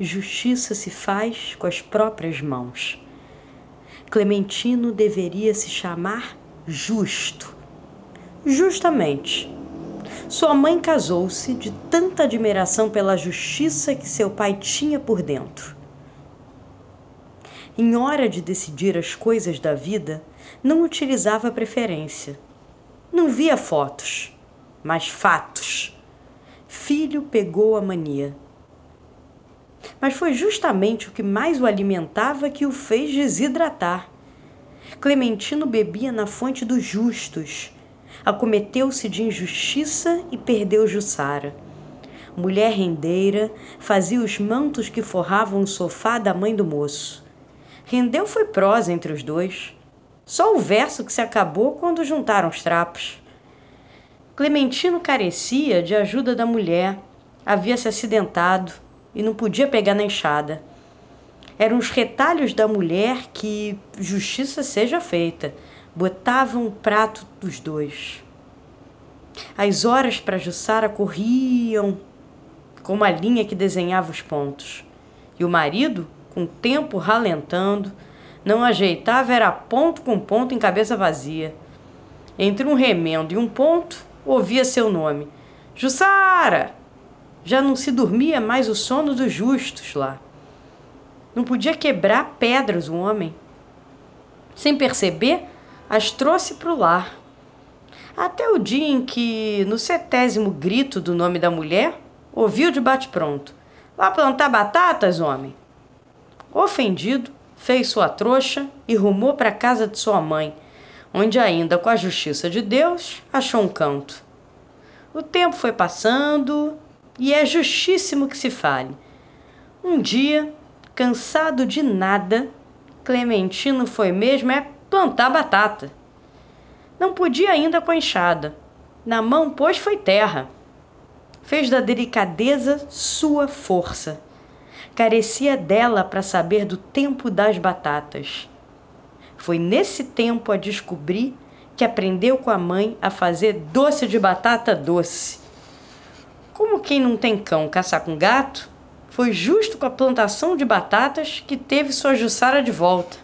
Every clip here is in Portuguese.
justiça se faz com as próprias mãos. Clementino deveria se chamar Justo. Justamente. Sua mãe casou-se de tanta admiração pela justiça que seu pai tinha por dentro. Em hora de decidir as coisas da vida, não utilizava preferência. Não via fotos, mas fatos. Filho pegou a mania mas foi justamente o que mais o alimentava que o fez desidratar. Clementino bebia na fonte dos justos, acometeu-se de injustiça e perdeu Jussara. Mulher rendeira, fazia os mantos que forravam o sofá da mãe do moço. Rendeu foi prosa entre os dois. Só o verso que se acabou quando juntaram os trapos. Clementino carecia de ajuda da mulher, havia se acidentado, e não podia pegar na enxada. Eram os retalhos da mulher que, justiça seja feita, botavam o prato dos dois. As horas para Jussara corriam como a linha que desenhava os pontos. E o marido, com o tempo ralentando, não ajeitava era ponto com ponto em cabeça vazia. Entre um remendo e um ponto, ouvia seu nome. Jussara! Já não se dormia mais o sono dos justos lá. Não podia quebrar pedras o homem. Sem perceber, as trouxe para o lar. Até o dia em que, no centésimo grito do nome da mulher, ouviu de bate-pronto: Vá plantar batatas, homem? Ofendido, fez sua trouxa e rumou para a casa de sua mãe, onde, ainda com a justiça de Deus, achou um canto. O tempo foi passando e é justíssimo que se fale. Um dia, cansado de nada, Clementino foi mesmo é plantar batata. Não podia ainda com a enxada. Na mão, pois, foi terra. Fez da delicadeza sua força. Carecia dela para saber do tempo das batatas. Foi nesse tempo a descobrir que aprendeu com a mãe a fazer doce de batata doce como quem não tem cão caçar com gato, foi justo com a plantação de batatas que teve sua Jussara de volta.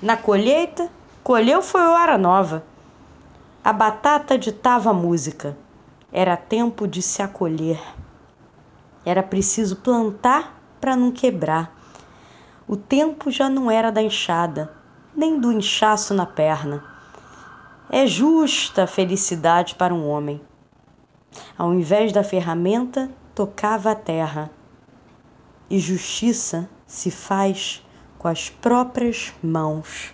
Na colheita, colheu foi hora nova. A batata ditava a música. Era tempo de se acolher. Era preciso plantar para não quebrar. O tempo já não era da enxada, nem do inchaço na perna. É justa a felicidade para um homem ao invés da ferramenta, tocava a terra. E justiça se faz com as próprias mãos.